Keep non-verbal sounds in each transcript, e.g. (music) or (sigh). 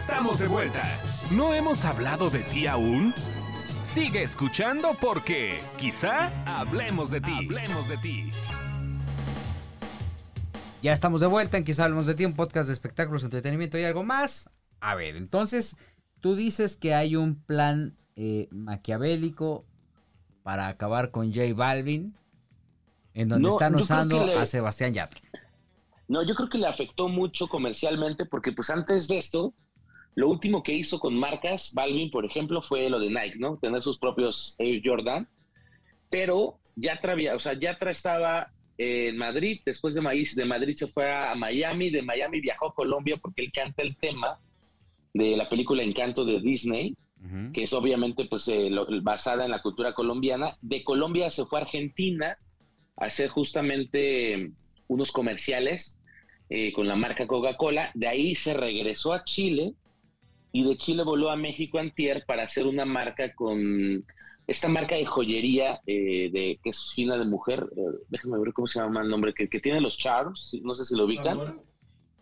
Estamos de vuelta. ¿No hemos hablado de ti aún? Sigue escuchando porque quizá hablemos de ti. Hablemos de ti. Ya estamos de vuelta en Quizá Hablemos de Ti, un podcast de espectáculos, entretenimiento y algo más. A ver, entonces, tú dices que hay un plan eh, maquiavélico para acabar con J Balvin, en donde No, están usando le- a Sebastián Yatra. No, yo creo que le afectó mucho comercialmente porque pues antes de esto, lo último que hizo con marcas, Balvin, por ejemplo, fue lo de Nike, ¿no? Tener sus propios Air Jordan. Pero Yatra, o sea, Yatra estaba en Madrid, después de, Maíz, de Madrid se fue a Miami, de Miami viajó a Colombia porque él canta el tema de la película Encanto de Disney, Ujú. que es obviamente pues eh, lo- basada en la cultura colombiana. De Colombia se fue a Argentina a hacer justamente unos comerciales eh, con la marca Coca-Cola. De ahí se regresó a Chile y de Chile voló a México antier para hacer una marca con esta marca de joyería eh, de que es fina de mujer. eh, déjame ver cómo se llama el nombre, que, que tiene los charms, no sé si lo ubican.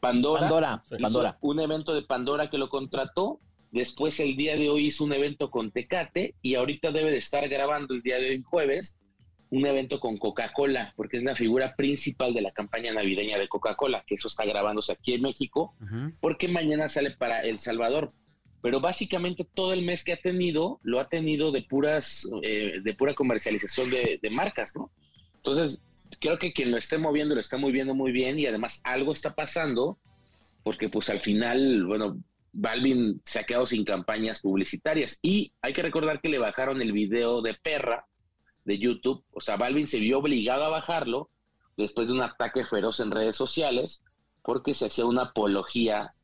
Pandora. Pandora, Hizo Pandora. un evento de Pandora que lo contrató. Después el día de hoy hizo un evento con Tecate y ahorita debe de estar grabando el día de hoy jueves un evento con Coca-Cola, porque es la figura principal de la campaña navideña de Coca-Cola, que eso está grabándose aquí en México, Ujú. porque mañana sale para El Salvador. Pero básicamente todo el mes que ha tenido, lo ha tenido de puras, eh, de pura comercialización de, de marcas, ¿no? Entonces, creo que quien lo esté moviendo lo está moviendo muy bien y además algo está pasando, porque pues al final, bueno, Balvin se ha quedado sin campañas publicitarias y hay que recordar que le bajaron el video de Perra de YouTube, o sea, Balvin se vio obligado a bajarlo después de un ataque feroz en redes sociales porque se hacía una apología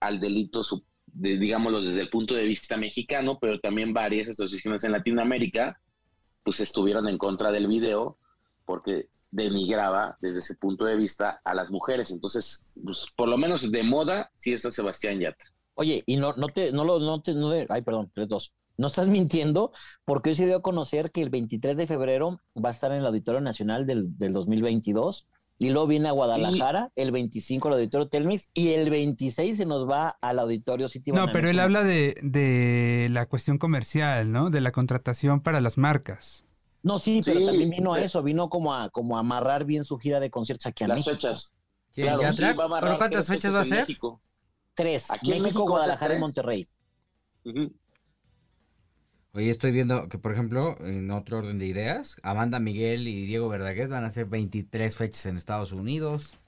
al delito, de, digámoslo desde el punto de vista mexicano, pero también varias asociaciones en Latinoamérica pues estuvieron en contra del video porque denigraba desde ese punto de vista a las mujeres. Entonces, pues, por lo menos de moda, sí está Sebastián Yatra. Oye, y no, no te, no lo, no te, no de- ay, perdón, tres, dos. No estás mintiendo, porque hoy se dio a conocer que el 23 de febrero va a estar en el Auditorio Nacional del, del 2022. Y luego viene a Guadalajara, el 25 al Auditorio Telmex, y el 26 se nos va al Auditorio City No, pero él habla de, de la cuestión comercial, ¿no? De la contratación para las marcas. No, sí, pero Sí, también vino a pero- eso, vino como a, como a amarrar bien su gira de conciertos aquí a Las México. fechas. ¿Quién, Claro, sí, va a amarrar ¿Pero cuántas fechas va a ser? Tres, Aquí en México, Guadalajara y. Monterrey. Ujú. Oye, estoy viendo que, por ejemplo, en otro orden de ideas, Amanda Miguel y Diego Verdaguer van a hacer 23 fechas en Estados Unidos.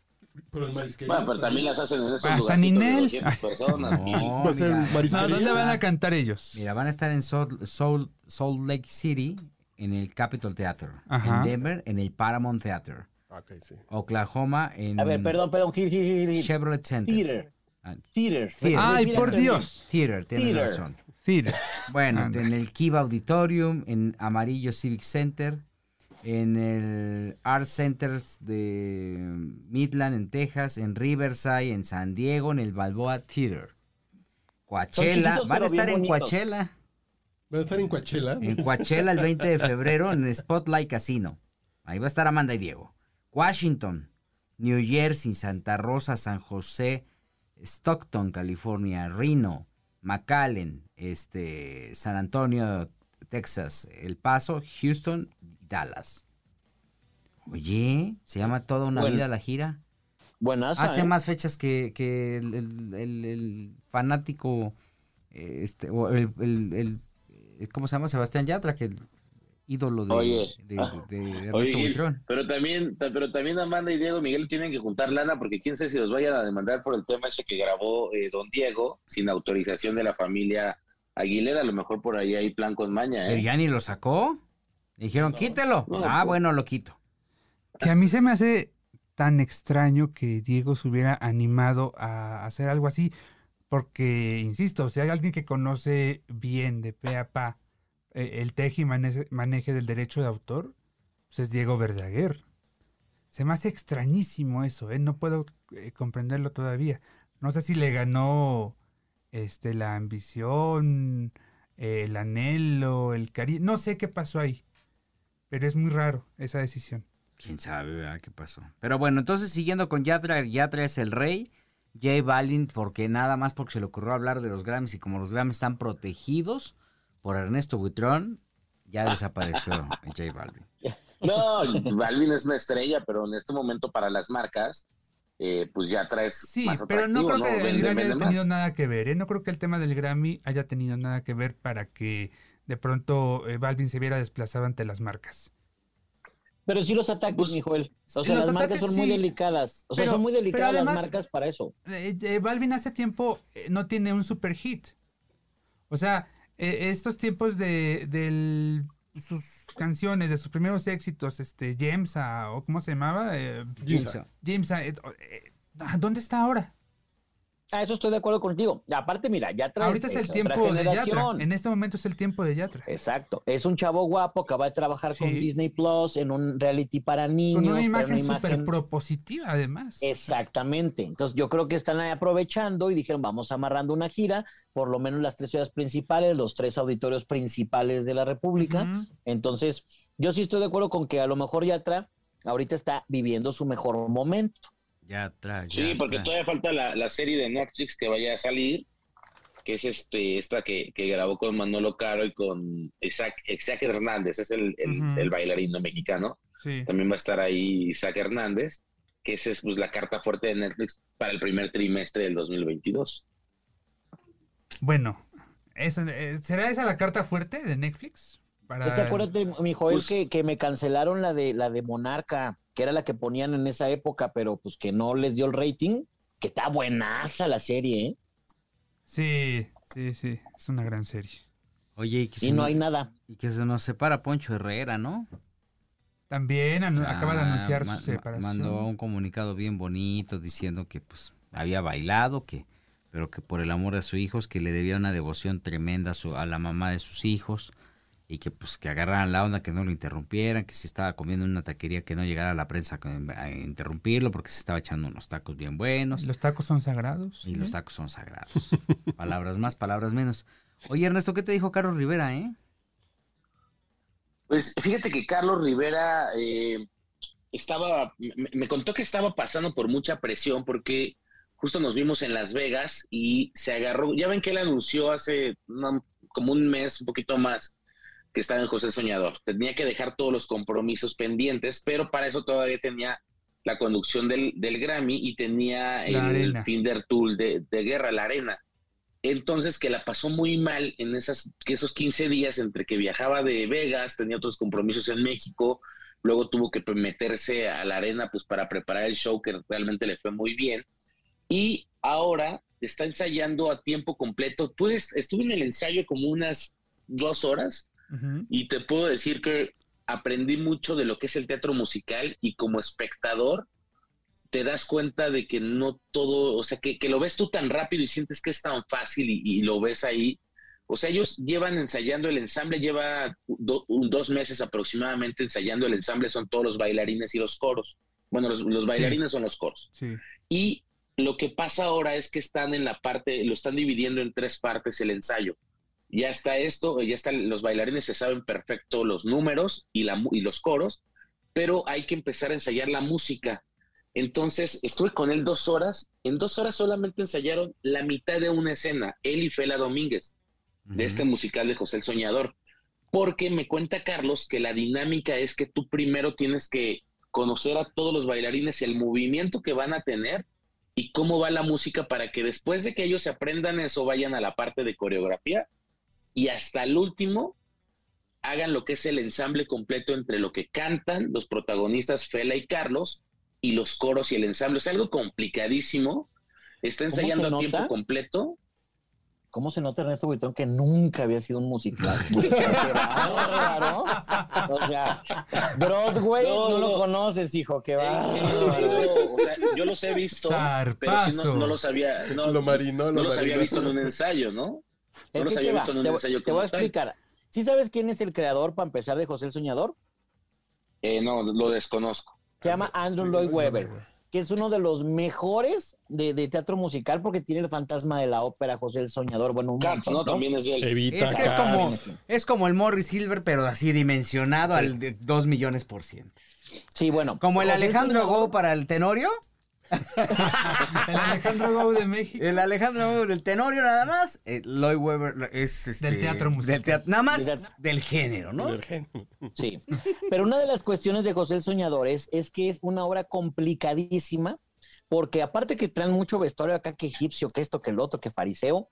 Pero Bueno, pero también las hacen en esos Hasta Ninel. 200 (laughs) personas. No, Va a ser No. ¿dónde van a cantar ellos? mira, van a estar en Salt, Salt- Salt Lake City, en el Capitol Theater. Ajá. En Denver, en el Paramount Theater. Ah, Ok, sí. Oklahoma, en A ver, perdón, perdón. Chevrolet Center. Theater. Ah, Theater. Theater. Ay, por Dios. Theater, tienes Theater. razón. Theater. (laughs) Bueno, Anda. en el Kiva Auditorium, en Amarillo Civic Center, en el Art Center de Midland, en Texas, en Riverside, en San Diego, en el Balboa Theater. Coachella, van a estar en bonitos. Coachella, ¿Van a estar en Coachella? en Coachella el 20 de febrero en el Spotlight Casino. Ahí va a estar Amanda y Diego. Washington, New Jersey, Santa Rosa, San José, Stockton, California, Reno, McAllen, este, San Antonio, Texas, El Paso, Houston Dallas. Oye, se llama Toda una Bueno. vida la gira. Buenas. Hace ¿eh? más fechas que, que el, el- el- el fanático, eh, este, o el, ¿cómo se llama? Sebastián Yatra, que el ídolo de, Oye. de, de- de Ernesto Oye, pero también, ta- pero también Amanda y Diego Miguel tienen que juntar lana porque quién sabe si los vayan a demandar por el tema ese que grabó eh, Don Diego sin autorización de la familia Aguilera. A lo mejor por ahí hay plan con maña, Pero ¿eh? ya ni lo sacó. Le dijeron, quítelo. no, ah, pues. bueno, lo quito. Que a mí se me hace tan extraño que Diego se hubiera animado a hacer algo así, porque, insisto, si hay alguien que conoce bien de pe a pa el teje y maneje, del derecho de autor, pues es Diego Verdaguer. Se me hace extrañísimo eso, ¿eh? no puedo eh, comprenderlo todavía. No sé si le ganó este, la ambición, eh, el anhelo, el cariño, no sé qué pasó ahí, pero es muy raro esa decisión. Quién sabe, ¿verdad? ¿Qué pasó? Pero bueno, entonces siguiendo con Yatra, Yatra es el rey. J Balvin, porque nada más porque se le ocurrió hablar de los Grammys y como los Grammys están protegidos por Ernesto Buitrón, ya desapareció J Balvin. No, Balvin es una estrella, pero en este momento para las marcas, eh, pues ya traes Sí, más pero no creo que el Vende- Grammy vende haya tenido más. nada que ver, ¿eh? No creo que el tema del Grammy haya tenido nada que ver para que de pronto eh, Balvin se viera desplazado ante las marcas. Pero sí los ataques, Pues, mi Joel. O sea, las marcas son muy delicadas. O sea, pero- son muy delicadas además- las marcas para eso. Eh, eh, Balvin hace tiempo eh, no tiene un super hit. O sea, eh, estos tiempos de del- sus canciones, de sus primeros éxitos, este, Jamesa, o ¿cómo se llamaba? Eh, Jimsa. Jamesa, eh, eh, ¿dónde está ahora? Ah, eso estoy de acuerdo contigo. Aparte, mira, ya traes Ahorita es el tiempo de Yatra. En este momento es el tiempo de Yatra. Exacto. Es un chavo guapo, acaba de trabajar con. Disney Plus en un reality para niños. Con una imagen una súper imagen- propositiva, además. Exactamente. Entonces yo creo que están ahí aprovechando y dijeron, vamos amarrando una gira, por lo menos las tres ciudades principales, los tres auditorios principales de la República. Entonces, yo sí estoy de acuerdo con que a lo mejor Yatra ahorita está viviendo su mejor momento. Ya atrás. Sí, porque todavía falta la, la serie de Netflix que vaya a salir, que es este esta que, que grabó con Manolo Caro y con Isaac, Isaac Hernández, es el, el, Ujú. el bailarino mexicano. Sí. También va a estar ahí Isaac Hernández, que esa es pues, la carta fuerte de Netflix para el primer trimestre del 2022. Bueno, eso, eh, ¿será esa la carta fuerte de Netflix? Para Es que acuérdate, mi Joel, Pues- que, que me cancelaron la de la de Monarca, que era la que ponían en esa época, pero pues que no les dio el rating, que está buenaza la serie, ¿eh? Sí, sí, sí. Es una gran serie. Oye, y que, Y no nos- hay nada. y que se nos separa Poncho Herrera, ¿no? También anu- acaba de Ah, anunciar ma- su separación. Mandó un comunicado bien bonito diciendo que pues había bailado, que pero que por el amor de sus hijos, que le debía una devoción tremenda a, su- a la mamá de sus hijos y que pues que agarraran la onda, que no lo interrumpieran, que si estaba comiendo en una taquería que no llegara la prensa a interrumpirlo porque se estaba echando unos tacos bien buenos Los tacos son sagrados. y los ¿eh? tacos son sagrados. (laughs) palabras más, palabras menos. Oye Ernesto, ¿qué te dijo Carlos Rivera, eh? Pues fíjate que Carlos Rivera eh, estaba, me, me contó que estaba pasando por mucha presión porque justo nos vimos en Las Vegas y se agarró, ya ven que él anunció hace una- como un mes, un poquito más, que estaba en José Soñador. Tenía que dejar todos los compromisos pendientes, pero para eso todavía tenía la conducción del, del Grammy y tenía el arena. Finder Tool de, de guerra, la arena. Entonces, que la pasó muy mal en esas, que esos 15 días entre que viajaba de Vegas, tenía otros compromisos en México, luego tuvo que meterse a la arena pues para preparar el show que realmente le fue muy bien. Y ahora está ensayando a tiempo completo. Pues estuve en el ensayo como unas dos horas Y te puedo decir que aprendí mucho de lo que es el teatro musical y como espectador te das cuenta de que no todo, o sea, que, que lo ves tú tan rápido y sientes que es tan fácil y, y lo ves ahí. O sea, ellos llevan ensayando el ensamble, lleva do- un- dos meses aproximadamente ensayando el ensamble, son todos los bailarines y los coros. Bueno, los, los bailarines son los coros. Sí. Y lo que pasa ahora es que están en la parte, lo están dividiendo en tres partes el ensayo. Ya está esto, ya están, los bailarines se saben perfecto los números y, la, y los coros, pero hay que empezar a ensayar la música. Entonces, estuve con él dos horas. En dos horas solamente ensayaron la mitad de una escena, él y Fela Domínguez, de este musical de José el Soñador. Porque me cuenta Carlos que la dinámica es que tú primero tienes que conocer a todos los bailarines, el movimiento que van a tener y cómo va la música para que después de que ellos se aprendan eso vayan a la parte de coreografía y hasta el último hagan lo que es el ensamble completo entre lo que cantan los protagonistas Fela y Carlos y los coros y el ensamble. Es algo complicadísimo. Está ¿Cómo se ensayando a nota? tiempo completo. ¿Cómo se nota Ernesto Buitrón que nunca había sido un musical? (laughs) O sea, Broadway no, No, lo no. conoces, hijo, Eh, bárbaro. yo, o sea, yo los he visto, pero sí no, no los había, no, Lo marinó, lo no los había visto en un ensayo, ¿no? Es No los que había te va, visto en un te, voy- ensayo te voy a tal. explicar. ¿Sí sabes quién es el creador, para empezar, de José el Soñador? Eh, no, lo desconozco. Se llama Andrew Lloyd Webber, que es uno de los mejores de, de teatro musical porque tiene el fantasma de la ópera José el Soñador. Bueno, un Cats, montón, ¿no? ¿no? También es. Evita Es que es como, es como el Morris Silver, pero así dimensionado al de 2 millones por ciento. Sí, bueno. Como el José Alejandro Go para el Tenorio, (laughs) El Alejandro Gou de México. El Alejandro del Tenorio nada más. eh, Lloyd Webber es este, Del teatro musical. del teatro- nada más Del- del género, ¿no? Sí. Pero una de las cuestiones de José el Soñador es, es que es una obra complicadísima, porque aparte que traen mucho vestuario acá que egipcio, que esto, que el otro, que fariseo,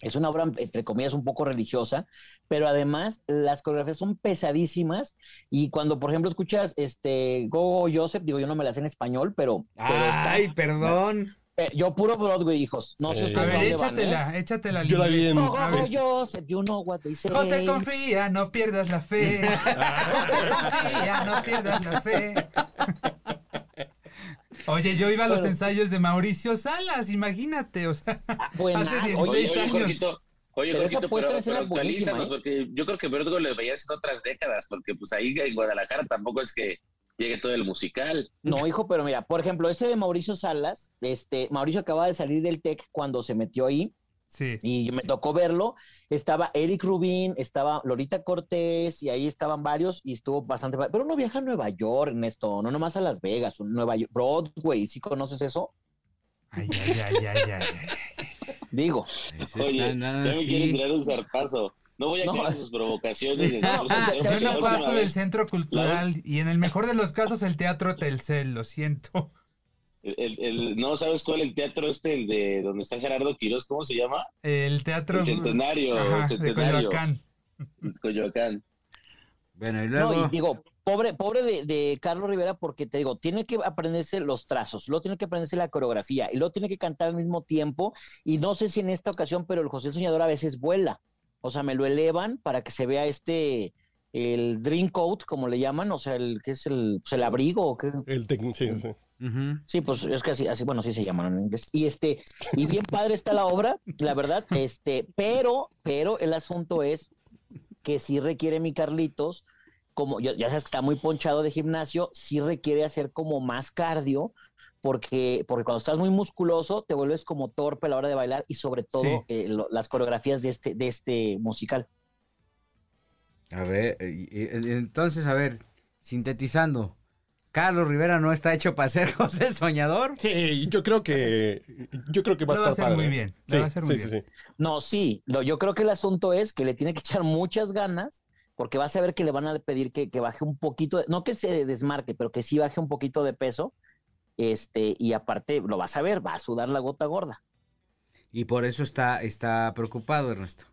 es una obra, entre comillas, un poco religiosa, pero además las coreografías son pesadísimas y cuando, por ejemplo, escuchas este Gogo Joseph, digo, yo no me las sé en español, pero, pero está- Ay, perdón. eh, yo puro Broadway, hijos. No sé ustedes A ver, van, ¿eh? échatela, échatela. Yo la vi en- Go, go, A go, ver. Joseph, you know what they say. José confía, no pierdas la fe. (laughs) José confía, no pierdas la fe. (laughs) Oye, yo iba a los Bueno. ensayos de Mauricio Salas, imagínate, o sea, (laughs) buena. hace Oye, 16 Oye, oye, años. Jorgito, oye, Pero esa Jorgito, puesta pero, pero actualízanos, ¿eh? porque yo creo que Vertigo lo veías en otras décadas, porque pues ahí en Guadalajara tampoco es que llegue todo el musical. No, hijo, pero mira, por ejemplo, ese de Mauricio Salas, este, Mauricio acaba de salir del TEC cuando se metió ahí Sí. y me tocó verlo. Estaba Eric Rubin, estaba Lorita Cortés y ahí estaban varios y estuvo bastante. Pero uno viaja a Nueva York, Ernesto, no nomás a Las Vegas, Nueva York, Broadway, ¿sí conoces eso? Ay, ay, ay, ay, ay, ay. Digo, Oye, ya me así. quieren tirar un zarpazo. No voy a No. caer en sus provocaciones. (laughs) No, ah, yo no paso del centro cultural y en el mejor de los casos el teatro Telcel, lo siento. El, el- no sabes cuál el teatro este, el de donde está Gerardo Quiroz, ¿cómo se llama? El teatro El centenario, Ajá, el de centenario. Coyoacán. (laughs) Coyoacán. Bueno, y no, luego. y digo, pobre, pobre de, de Carlos Rivera, porque te digo, tiene que aprenderse los trazos, luego tiene que aprenderse la coreografía y luego tiene que cantar al mismo tiempo. Y no sé si en esta ocasión, pero el José Soñador a veces vuela. O sea, me lo elevan para que se vea este, el dream coat, como le llaman, o sea, el que es el, pues, el abrigo. ¿o qué? El tec- sí, sí. Sí, pues es que así, así, bueno, así se llaman en inglés. Y este, y bien padre está la obra, la verdad, este, pero, pero el asunto es que sí requiere mi Carlitos, como ya sabes que está muy ponchado de gimnasio, sí requiere hacer como más cardio, porque, porque cuando estás muy musculoso te vuelves como torpe a la hora de bailar y sobre todo Sí. eh, lo- las coreografías de este, de este musical. A ver, eh, y- entonces, a ver, sintetizando. Carlos Rivera no está hecho para ser (laughs) José el Soñador. Sí, yo creo que yo creo que va a Lo va a estar hacer padre. muy bien, Sí, va a hacer muy sí, sí, bien. sí. No, sí, lo, yo creo que el asunto es que le tiene que echar muchas ganas, porque vas a ver que le van a pedir que, que baje un poquito, de- no que se desmarque, pero que sí baje un poquito de peso, este, y aparte lo vas a ver, va a sudar la gota gorda. Y por eso está, está preocupado, Ernesto.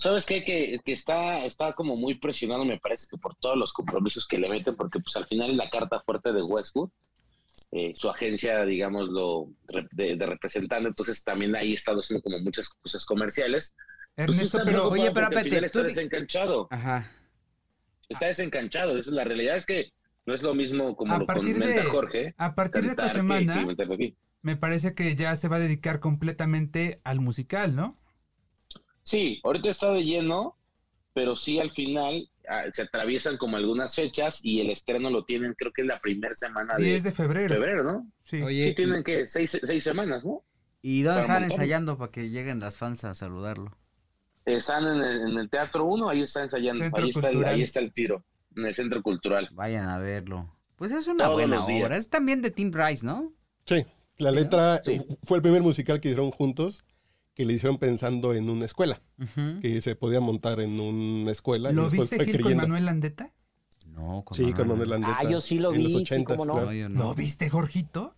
¿Sabes qué? Que, que está, está como muy presionado, me parece que por todos los compromisos que le meten, porque pues al final es la carta fuerte de Westwood, eh, su agencia, digámoslo, re- de, de representante, entonces también ahí está haciendo como muchas cosas comerciales. Pues Ernesto, pero oye, pero espérate, está desencanchado, Ajá. está desencanchado, esa es la realidad, es que no es lo mismo como A lo partir comenta de- Jorge. a partir de esta semana me parece que ya se va a dedicar completamente al musical, ¿no? Sí, ahorita está de lleno, pero sí al final ah, se atraviesan como algunas fechas y el estreno lo tienen, creo que es la primera semana de 10 de febrero. febrero, ¿no? Sí. Oye, Sí, tienen que seis, seis semanas, ¿no? ¿y dónde están ensayando para que lleguen las fans a saludarlo? Están en el, en el Teatro 1, ahí está ensayando, ahí está, el, Cultural. ahí está el tiro, en el Centro Cultural. Vayan a verlo. Pues es una Todos buena los días. obra. Es también de Tim Rice, ¿no? Sí, la letra Sí. fue el primer musical que hicieron juntos, que le hicieron pensando en una escuela, que se podía montar en una escuela y ¿Lo después viste fue Gil con. Manuel Landeta? No, con Sí, con Manuel Landeta. Ah, yo sí lo en los vi, sí, 80s, cómo no. claro. No, yo no. ¿Lo viste, Jorgito?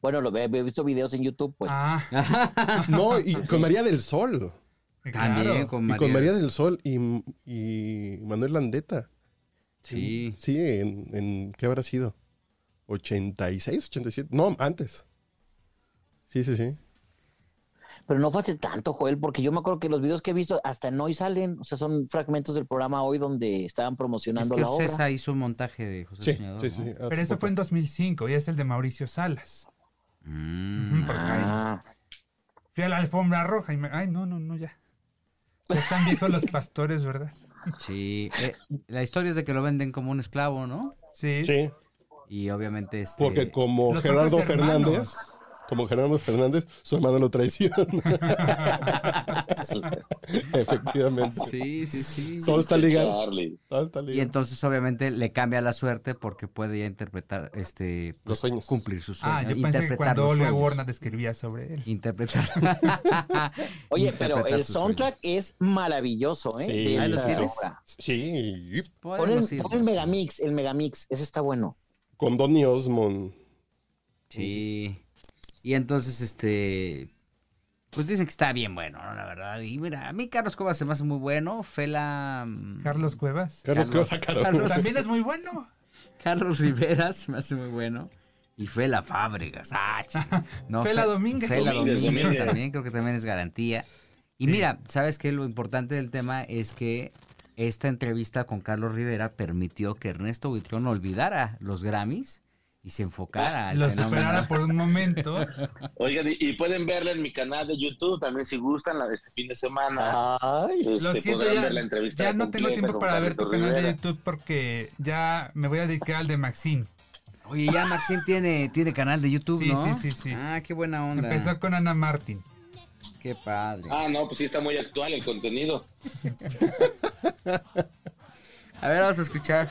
Bueno, lo he, he visto videos en YouTube, pues. Ah, (laughs) No, y con María del Sol. También claro. con Y María. con María del Sol y, y Manuel Landeta. Sí. Sí, en, en- ¿qué habrá sido? ¿86, 87? No, antes. Sí, sí, sí. Pero no fue hace tanto, Joel, porque yo me acuerdo que los videos que he visto hasta en hoy salen, o sea, son fragmentos del programa hoy donde estaban Es promocionando que la obra. César hizo un montaje de José Sí, Soñador. sí, ¿no? sí. Pero eso poco. fue en 2005 y es el de Mauricio Salas. Mm. Ah, fui a la alfombra roja y me... Ay, no, no, no, ya. Ya están viejos los pastores, ¿verdad? Sí. eh, la historia es de que lo venden como un esclavo, ¿no? Sí. Sí, Y obviamente este... porque como Gerardo hermanos. Como Gerardo Fernández, su hermano lo traiciona. (laughs) Efectivamente. Sí, sí, sí. Todo está ligado. Todo está Y entonces obviamente le cambia la suerte porque puede ya interpretar, este, pues, Los sueños. cumplir sus Ah, sueños. yo pensé que interpretar cuando sueños. Warner escribía sobre él. Interpretar. (laughs) Oye, pero el soundtrack es maravilloso, ¿eh? Sí, de lo obra. Sí. Pon el, pon el Megamix, el Megamix, ese está bueno. con Donny Osmond. Sí. Y entonces, este. Pues dicen que está bien bueno, ¿no? La verdad. Y mira, a mí Carlos Cuevas se me hace muy bueno. Fela. mm, Carlos Cuevas. Carlos Caro. Carlos- También es muy bueno. Carlos Rivera se me hace muy bueno. Y Fela Fábregas. Ah, no, (laughs) Fela Fe- Domínguez. Fela Domínguez, Domínguez Domínguez. también, creo que también es garantía. Y Sí. mira, ¿sabes qué? Lo importante del tema es que esta entrevista con Carlos Rivera permitió que Ernesto Buitrón olvidara los Grammys y se enfocara Lo superara por un momento. (laughs) Oigan, y, y pueden verla en mi canal de YouTube también si gustan, la de este fin de semana. Ay, Lo Este, siento, podrán ya, ver la entrevista ya no tengo tiempo para ver tu canal de. YouTube porque ya me voy a dedicar al de Maxine. Oye, ya Maxim tiene, tiene canal de YouTube, Sí, ¿no? sí, sí, sí. Ah, qué buena onda. Empezó con Ana Martin. Qué padre. Ah, no, pues sí está muy actual el contenido. (laughs) A ver, vamos a escuchar.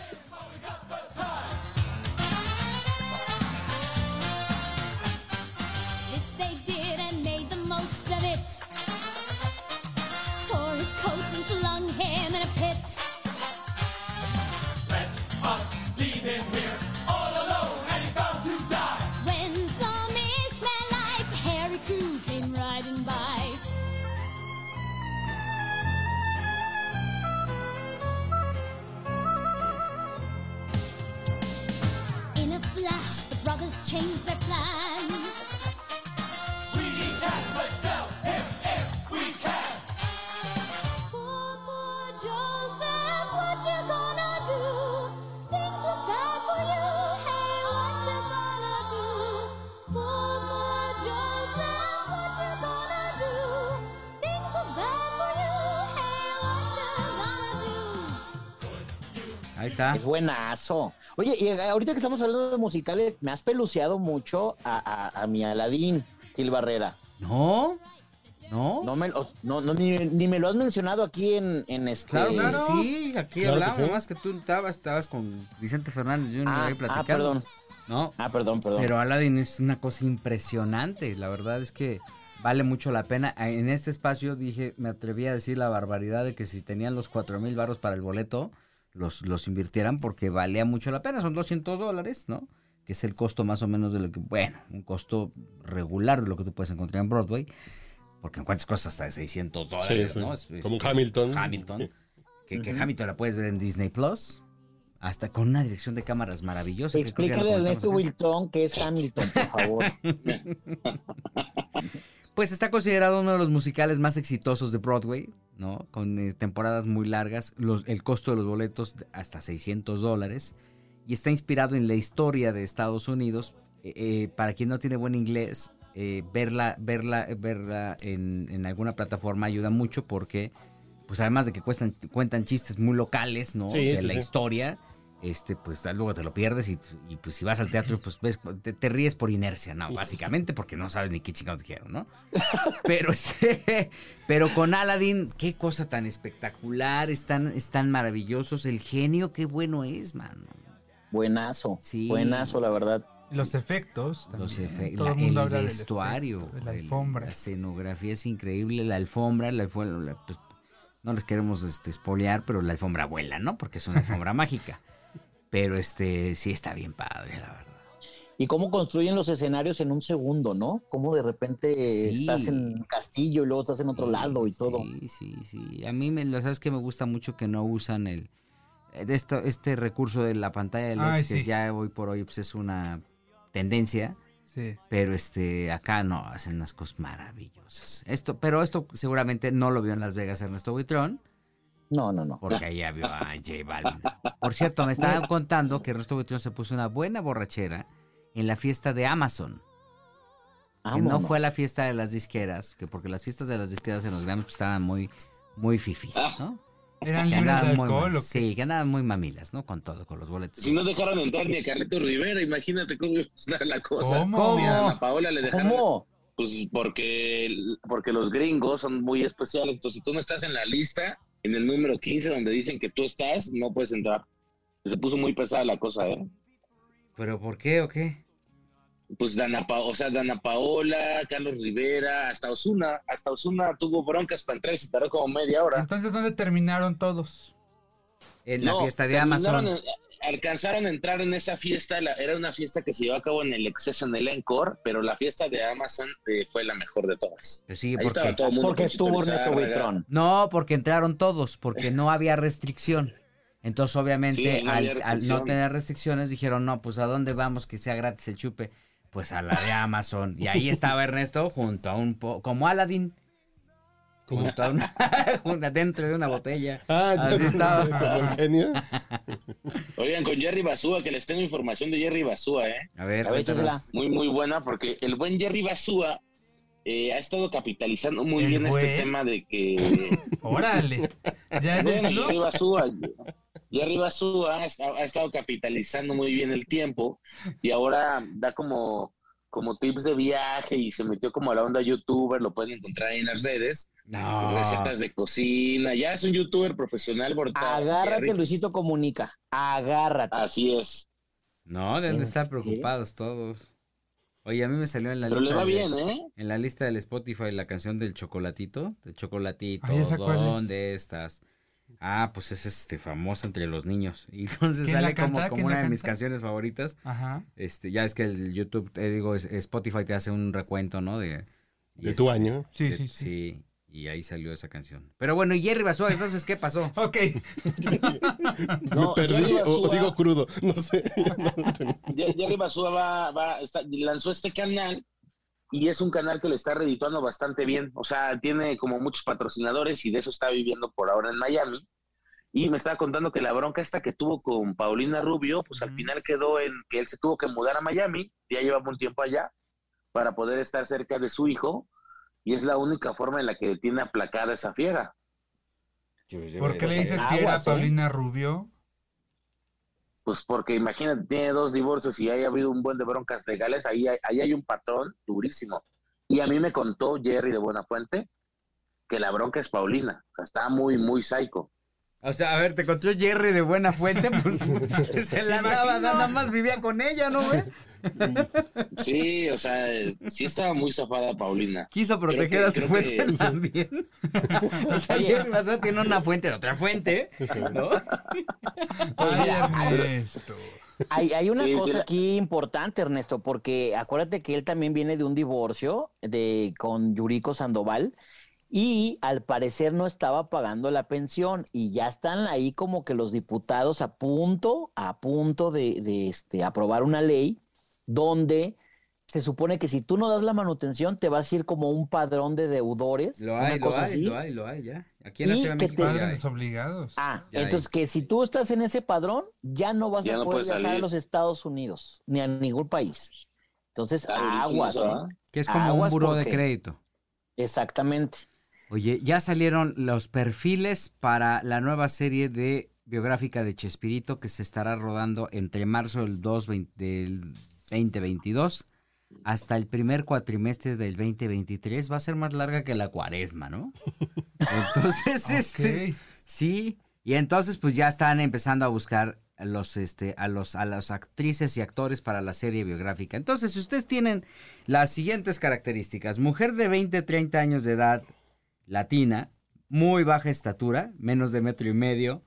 Ahí está. es buenazo. Oye, y eh, ahorita que estamos hablando de musicales, me has peluceado mucho a, a- a mi Aladín, Gil Barrera. ¿No? ¿No? No me, lo- no, no, ni, ni me lo has mencionado aquí en, en este. Claro, claro. Sí, aquí Claro que hablamos, sí. nomás que tú estabas, estabas con Vicente Fernández Jr. Ah, ahí ah, perdón. No, Ah, perdón, perdón. pero Aladdin es una cosa impresionante. La verdad es que vale mucho la pena. Ah, En este espacio dije, me atreví a decir la barbaridad de que si tenían los cuatro mil barros para el boleto, los, los invirtieran porque valía mucho la pena. Son 200 dólares, ¿no? Que es el costo más o menos de lo que, bueno, un costo regular de lo que tú puedes encontrar en Broadway. Porque encuentras cosas hasta de 600 dólares, Sí, sí. ¿no? Es- Como es- Hamilton. Hamilton. Que, que Hamilton la puedes ver en Disney Plus. Hasta con una dirección de cámaras maravillosa. Explícale a Ernesto aquí. Wiltron que es Hamilton, por favor. (laughs) (laughs) Pues está considerado uno de los musicales más exitosos de Broadway, ¿no? Con eh, temporadas muy largas, los- el costo de los boletos hasta 600 dólares. Y está inspirado en la historia de Estados Unidos. Eh, eh, para quien no tiene buen inglés, eh, verla, verla, verla en, en alguna plataforma ayuda mucho porque, pues además de que cuestan, cuentan chistes muy locales, ¿no? Sí, de sí, la sí. historia. Este, pues luego te lo pierdes y, y, pues si vas al teatro, pues ves, te, te ríes por inercia, ¿no? Básicamente porque no sabes ni qué chingados dijeron, ¿no? (laughs) Pero, este, pero con Aladdin, qué cosa tan espectacular, están, están maravillosos. El genio, qué bueno es, mano. Buenazo. Sí. Buenazo, la verdad. Los efectos también. Los efe- Todo la- el mundo habla vestuario, efecto, de la el- alfombra. la escenografía es increíble, la alfombra, la alfombra, la- pues, no les queremos este, espolear, pero la alfombra vuela, ¿no? Porque es una alfombra (laughs) mágica. Pero este, sí está bien padre, la verdad. Y cómo construyen los escenarios en un segundo, ¿no? Cómo de repente Sí. estás en un castillo y luego estás en otro Sí, lado y todo. Sí, sí, sí. A mí me lo sabes que me gusta mucho que no usan el eh, de esto, este recurso de la pantalla de LED, Ay, que sí. ya hoy por hoy pues, es una tendencia, Sí. pero este acá no hacen unas cosas maravillosas. Esto, pero esto seguramente no lo vio en Las Vegas Ernesto Buitrón, No, no, no. porque allá vio a J Balvin. Por cierto, me estaban contando que Ernesto Buitrón se puso una buena borrachera en la fiesta de Amazon. Que no fue a la fiesta de las disqueras, que porque las fiestas de las disqueras en los Grammys pues, estaban muy, muy fifis, ¿no? ¿Eran libres de muy alcohol qué? Sí, que andaban muy mamilas, ¿no? Con todo, con los boletos. Si no dejaron entrar ni a Carlitos Rivera, imagínate cómo iba a estar la cosa. ¿Cómo? ¿Cómo? Ni a Ana Paola le dejaron. ¿Cómo? Pues porque, porque los gringos son muy especiales. Entonces, si tú no estás en la lista, en el número 15, donde dicen que tú estás, no puedes entrar. Se puso muy pesada la cosa, ¿eh? ¿Pero por qué o qué? Pues Dana, Pa- o sea, Dana Paola, Carlos Rivera, hasta Osuna, hasta Osuna tuvo broncas para entrar y se tardó como media hora. Entonces, ¿dónde terminaron todos? En la fiesta de Amazon. en- alcanzaron a entrar en esa fiesta, la- era una fiesta que se llevó a cabo en el exceso en el Encore, pero la fiesta de Amazon eh, fue la mejor de todas. Pues sí, Ahí porque... estaba todo el mundo. Porque con estuvo Ernesto. Buitrón. No, porque entraron todos, porque no había restricción. Entonces, obviamente, Sí, no había al, al no tener restricciones, dijeron, no, pues ¿a dónde vamos que sea gratis el chupe? Pues a la de Amazon. Y ahí estaba Ernesto junto a un... po- como Aladdin. A una... junto- (laughs) dentro de una botella. Ah, ya Así estaba. como genio. (laughs) Oigan, con Jerry Basúa, que les tengo información de Jerry Basúa, ¿eh? A ver, A ver. Muy, muy buena, porque el buen Jerry Basúa eh, ha estado capitalizando muy ¿El bien este tema de que... (laughs) Órale. ¿Ya es Bueno, Jerry? Basúa, Jerry Basúa ha estado capitalizando muy bien el tiempo y ahora da como, como tips de viaje y se metió como a la onda youtuber, lo pueden encontrar ahí en las redes, No. recetas de cocina, ya es un youtuber profesional, Borta- Agárrate. Luisito Comunica. Agárrate. Así es, No, deben de ¿En estar preocupados todos. Oye, a mí me salió en la pero le lista va de- bien, ¿eh? en la lista del Spotify la canción del chocolatito, del chocolatito, Ah, ¿esa cuál es? ¿dónde estás? Ah, pues es este famosa entre los niños. Y (laughs) entonces ¿Quién la sale como, canta? como ¿Quién una la de mis canciones favoritas. Ajá. Este, ya es que el YouTube, te digo, es- Spotify te hace un recuento, ¿no? De, tu este, año. Sí, de- sí, sí. y ahí salió esa canción. Pero bueno, y Jerry Basúa, entonces, ¿qué pasó? (laughs) Ok. (laughs) No, Me perdí o, o sigo crudo. No sé. Jerry Basúa va, va, está- lanzó este canal y es un canal que le está redituando bastante bien. O sea, tiene como muchos patrocinadores y de eso está viviendo por ahora en Miami. Y me estaba contando que la bronca esta que tuvo con Paulina Rubio, pues al final quedó en que él se tuvo que mudar a Miami, ya llevaba un tiempo allá, para poder estar cerca de su hijo. Y es la única forma en la que tiene aplacada esa fiera. ¿Por qué le dices fiera a ¿eh? Paulina Rubio? Pues porque imagínate, tiene dos divorcios y hay habido un buen de broncas legales, ahí hay, ahí hay un patrón durísimo. Y a mí me contó Jerry de Buenafuente que la bronca es Paulina. O sea, está muy, muy psycho. O sea, a ver, te encontró Jerry de buena fuente, pues (laughs) se la andaba, nada más vivía con ella, ¿no, güey? Sí, o sea, sí estaba muy zafada Paulina. Quiso proteger que- a su fuente que- también. o sea, Jerry tiene una fuente de otra fuente, ¿no? Ay, Ernesto. Hay, hay una Sí, sí, cosa la- aquí importante, Ernesto, porque acuérdate que él también viene de un divorcio de, con Yuriko Sandoval y al parecer no estaba pagando la pensión y ya están ahí como que los diputados a punto, a punto de, de, este, aprobar una ley donde se supone que si tú no das la manutención te vas a ir como un padrón de deudores. Lo una hay, lo cosa hay, así. lo hay, lo hay, ya. Aquí en la Y Ciudad de que México te- ya hay. Padres obligados. Ah, Ya entonces que si tú estás en ese padrón, ya no vas Ya a no poder viajar a los Estados Unidos, ni a ningún país. Entonces, Está aguas, ¿eh? ¿ah? Que es como un buró de crédito. Exactamente. Oye, ya salieron los perfiles para la nueva serie de biográfica de Chespirito que se estará rodando entre marzo del, 2, del 2022 hasta el primer cuatrimestre del 2023. Va a ser más larga que la cuaresma, ¿no? (laughs) Entonces, este, sí. Y entonces, pues ya están empezando a buscar a los, este, a los, a las actrices y actores para la serie biográfica. Entonces, si ustedes tienen las siguientes características: mujer de 20, 30 años de edad, latina, muy baja estatura, menos de metro y medio,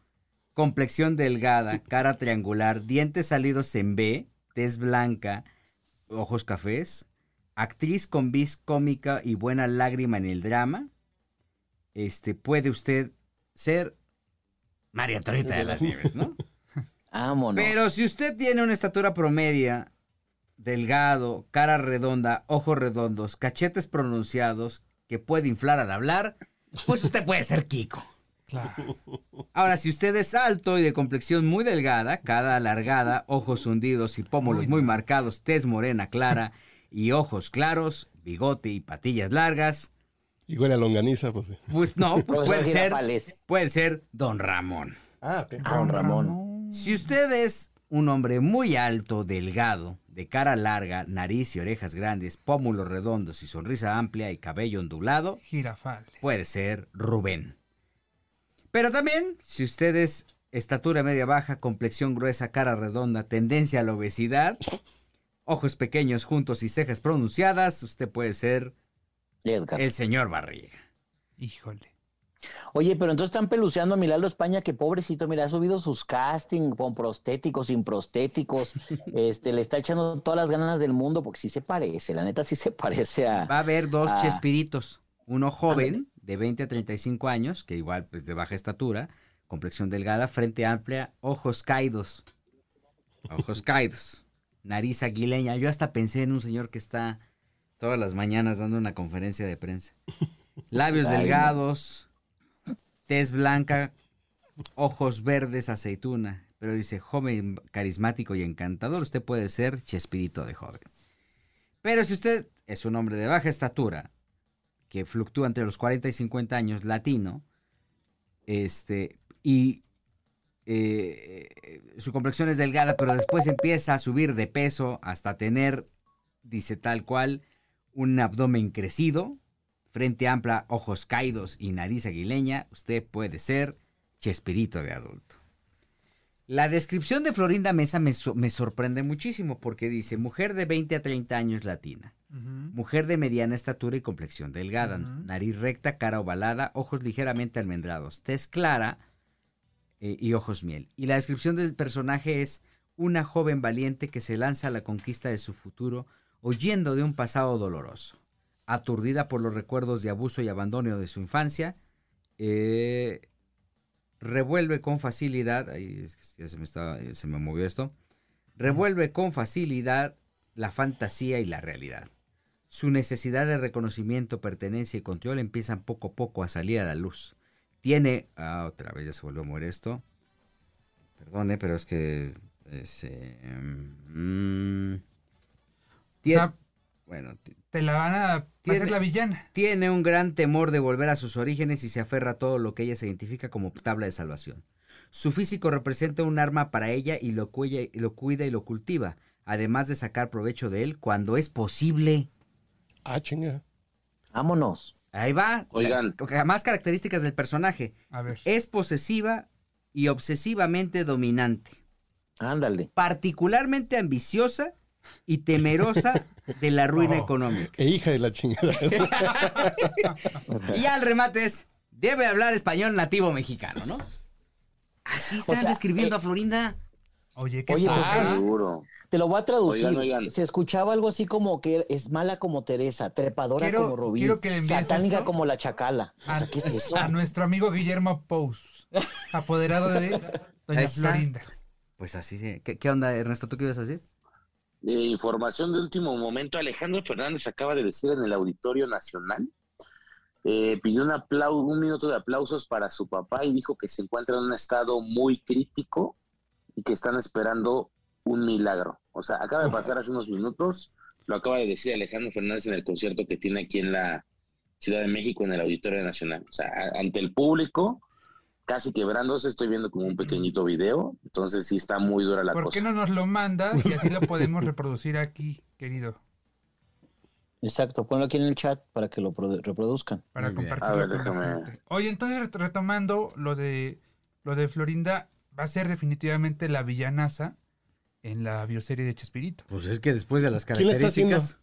complexión delgada, (laughs) cara triangular, dientes salidos en B, tez blanca, ojos cafés, actriz con vis cómica y buena lágrima en el drama. Este, puede usted ser María Antonieta de las (laughs) Nieves, ¿no? Vámonos. Pero si usted tiene una estatura promedia, delgado, cara redonda, ojos redondos, cachetes pronunciados, que puede inflar al hablar, pues usted puede ser Kiko. Claro. Ahora, si usted es alto y de complexión muy delgada, cara alargada, ojos hundidos y pómulos Uy, muy marcados, tez morena clara (laughs) y ojos claros, bigote y patillas largas, Y huele a longaniza, pues sí. Pues no, (laughs) pues puede ser, puede ser Don Ramón. Ah, ok. Ah, don Ramón. Si usted es un hombre muy alto, delgado, de cara larga, nariz y orejas grandes, pómulos redondos y sonrisa amplia y cabello ondulado, Girafales. puede ser Rubén. Pero también, si usted es estatura media baja, complexión gruesa, cara redonda, tendencia a la obesidad, ojos pequeños juntos y cejas pronunciadas, usted puede ser Edgar. el señor Barriga. Híjole. Oye, pero entonces están peluceando a Milalo España, que pobrecito, mira, ha subido sus castings con prostéticos, sin prostéticos. este, le está echando todas las ganas del mundo, porque sí se parece, la neta sí se parece a. Va a haber dos chespiritos. Uno joven, de 20 a 35 años, que igual pues de baja estatura, complexión delgada, frente amplia, ojos caídos. Ojos caídos. Nariz aguileña. Yo hasta pensé en un señor que está todas las mañanas dando una conferencia de prensa. Labios Ay, no. Tez blanca, ojos verdes, aceituna. Pero dice, joven, carismático y encantador, usted puede ser Chespirito de joven. Pero si usted es un hombre de baja estatura, que fluctúa entre los 40 y 50 años, latino, este, y eh, su complexión es delgada, pero después empieza a subir de peso hasta tener, dice tal cual, un abdomen crecido, frente amplia, ojos caídos y nariz aguileña, usted puede ser Chespirito de adulto. La descripción de Florinda Mesa me, so- me sorprende muchísimo porque dice, mujer de 20 a 30 años latina. Mujer de mediana estatura y complexión delgada, nariz recta, cara ovalada, ojos ligeramente almendrados, tez clara eh, y ojos miel. Y la descripción del personaje es una joven valiente que se lanza a la conquista de su futuro huyendo de un pasado doloroso. Aturdida por los recuerdos de abuso y abandono de su infancia, eh, revuelve con facilidad, ahí ya se me, estaba- se me movió esto, revuelve con facilidad la fantasía y la realidad. Su necesidad de reconocimiento, pertenencia y control empiezan poco a poco a salir a la luz. Tiene, ah, otra vez ya se volvió a mover esto. Perdone, pero es que es, eh, mm, O tiene, sea, bueno, te la van a Tiene- ser la villana. tiene un gran temor de volver a sus orígenes y se aferra a todo lo que ella se identifica como tabla de salvación. Su físico representa un arma para ella y lo cuida, y lo cuida y lo cultiva, además de sacar provecho de él cuando es posible. Ah, chinga. Vámonos. Ahí va. Oigan. La- más características del personaje. A ver. Es posesiva y obsesivamente dominante. Ándale. Particularmente ambiciosa y temerosa de la ruina Oh. económica. E hija de la chingada. (laughs) Y al remate es, debe hablar español nativo mexicano, ¿no? Así están sea, describiendo eh, a Florinda. Oye, qué Oye, pues, Seguro. Te lo voy a traducir. Oigan, oigan. Se escuchaba algo así como que es mala como Teresa, trepadora Quiero- como Rubí, satánica esto. como la chacala. O a, sea, ¿qué es eso? a nuestro amigo Guillermo Pous, apoderado de (laughs) Doña Exacto. Florinda. Pues así se... ¿Qué, qué onda, Ernesto? ¿Tú qué ibas a decir? Eh, información de último momento. Alejandro Fernández acaba de decir en el Auditorio Nacional, eh, pidió un, aplau- un minuto de aplausos para su papá y dijo que se encuentra en un estado muy crítico y que están esperando un milagro. O sea, acaba de pasar hace unos minutos, lo acaba de decir Alejandro Fernández en el concierto que tiene aquí en la Ciudad de México, en el Auditorio Nacional. O sea, ante el público, casi quebrándose, estoy viendo como un pequeñito video, entonces sí está muy dura la ¿Por cosa. qué no nos lo mandas y así lo podemos reproducir aquí, querido? Exacto, ponlo aquí en el chat para que lo produ- reproduzcan. Para compartirlo A ver, con la déjame- gente. Oye, entonces ret- retomando lo de lo de Florinda, va a ser definitivamente la villanaza en la bioserie de Chespirito. Pues es que después de las ¿Quién la está características...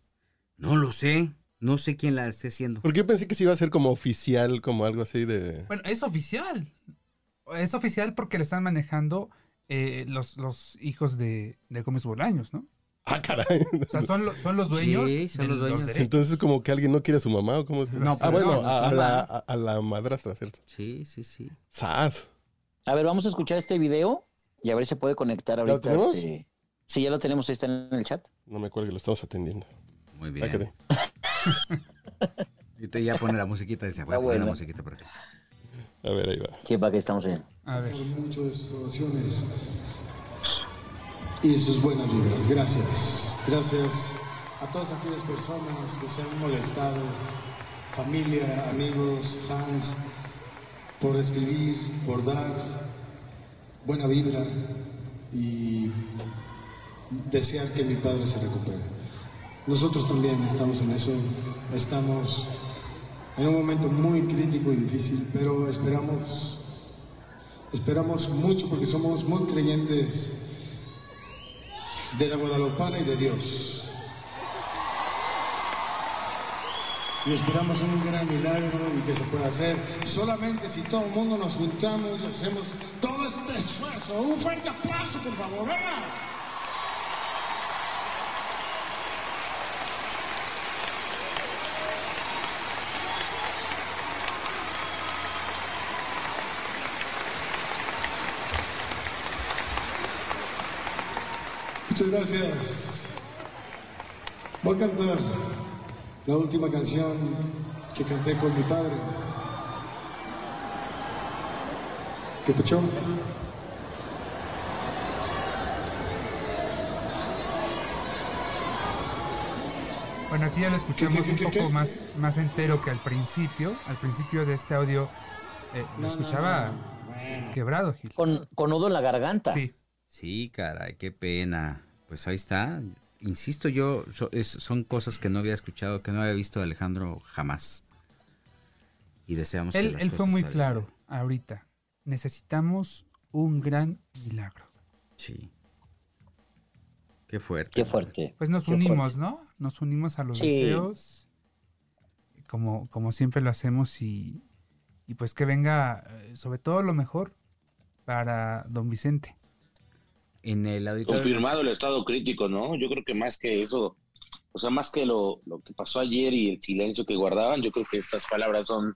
No lo sé. No sé quién la esté haciendo. Porque yo pensé que sí iba a ser como oficial, como algo así de. Bueno, es oficial. Es oficial porque le están manejando eh, los, los hijos de, de Gómez Bolaños, ¿no? Ah, caray. O sea, son, lo- son los dueños. Sí, son de los dueños. derechos. Entonces, como que alguien no quiere a su mamá o cómo es. No, ah, pero bueno, no, a, a la, a, a la madrastra, ¿cierto? Sí, sí, sí. ¡Sas! A ver, vamos a escuchar este video y a ver si se puede conectar lo ahorita. tenemos? este- Sí, ya lo tenemos, ahí está en el chat. No me acuerdo que lo estamos atendiendo. Muy Ah, bien. Y te (laughs) ya pone la musiquita. Dice, voy a Está poner la musiquita por acá. A ver, ahí va. Sí, para que estamos en. A ver. mucho de sus oraciones y sus buenas vibras. Gracias. Gracias a todas aquellas personas que se han molestado familia, amigos, fans, por escribir, por dar buena vibra y desear que mi padre se recupere. Nosotros también estamos en eso, estamos en un momento muy crítico y difícil, pero esperamos, esperamos mucho porque somos muy creyentes de la Guadalupana y de Dios. Y esperamos un gran milagro y que se pueda hacer solamente si todo el mundo nos juntamos y hacemos todo este esfuerzo. Un fuerte aplauso, por favor. ¡Venga! Muchas gracias. Voy a cantar la última canción que canté con mi padre. ¿Qué pecho? Bueno, aquí ya lo escuchamos ¿Qué, un qué, poco qué? más, más entero que al principio. Al principio de este audio eh, lo escuchaba quebrado, Gil. Con, con nudo en la garganta. Sí, Sí, caray, qué pena. Pues ahí está. Insisto yo, so- es- son cosas que no había escuchado, que no había visto de Alejandro jamás. Y deseamos que él, las él fue muy salgan claro ahorita. Necesitamos un gran milagro. Sí. Qué fuerte. Qué fuerte. Pues nos Qué unimos, fuerte. ¿no? Nos unimos a los Sí. deseos, como, como siempre lo hacemos y, y pues que venga eh, sobre todo lo mejor para don Vicente. En el auditorio. Confirmado el estado crítico, ¿no? Yo creo que más que eso, o sea, más que lo, lo que pasó ayer y el silencio que guardaban, yo creo que estas palabras son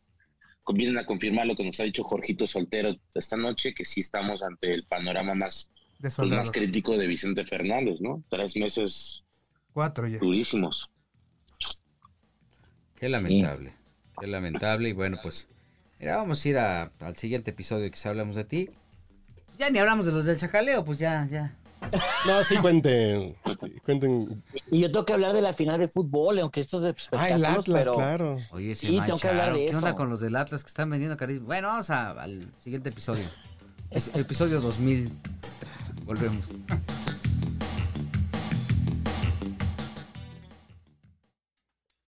vienen a confirmar lo que nos ha dicho Jorgito Soltero esta noche, que sí estamos ante el panorama más, pues, más crítico de Vicente Fernández, ¿no? Tres meses Cuatro ya. durísimos. Qué lamentable. Qué lamentable. Y bueno, pues. Mira, vamos a ir a- al siguiente episodio que hablamos de ti. Ya ni hablamos de los del chacaleo, pues ya, ya. (laughs) No, sí, cuenten. Cuenten. Y yo tengo que hablar de la final de fútbol, aunque esto es de Ah, el Atlas, pero claro. Oye, Sí, tengo que hablar mancharon. de ¿Qué onda eso. con los del Atlas que están vendiendo carísimo? Bueno, vamos a- al siguiente episodio. (laughs) Es el episodio 2000. Volvemos. (laughs)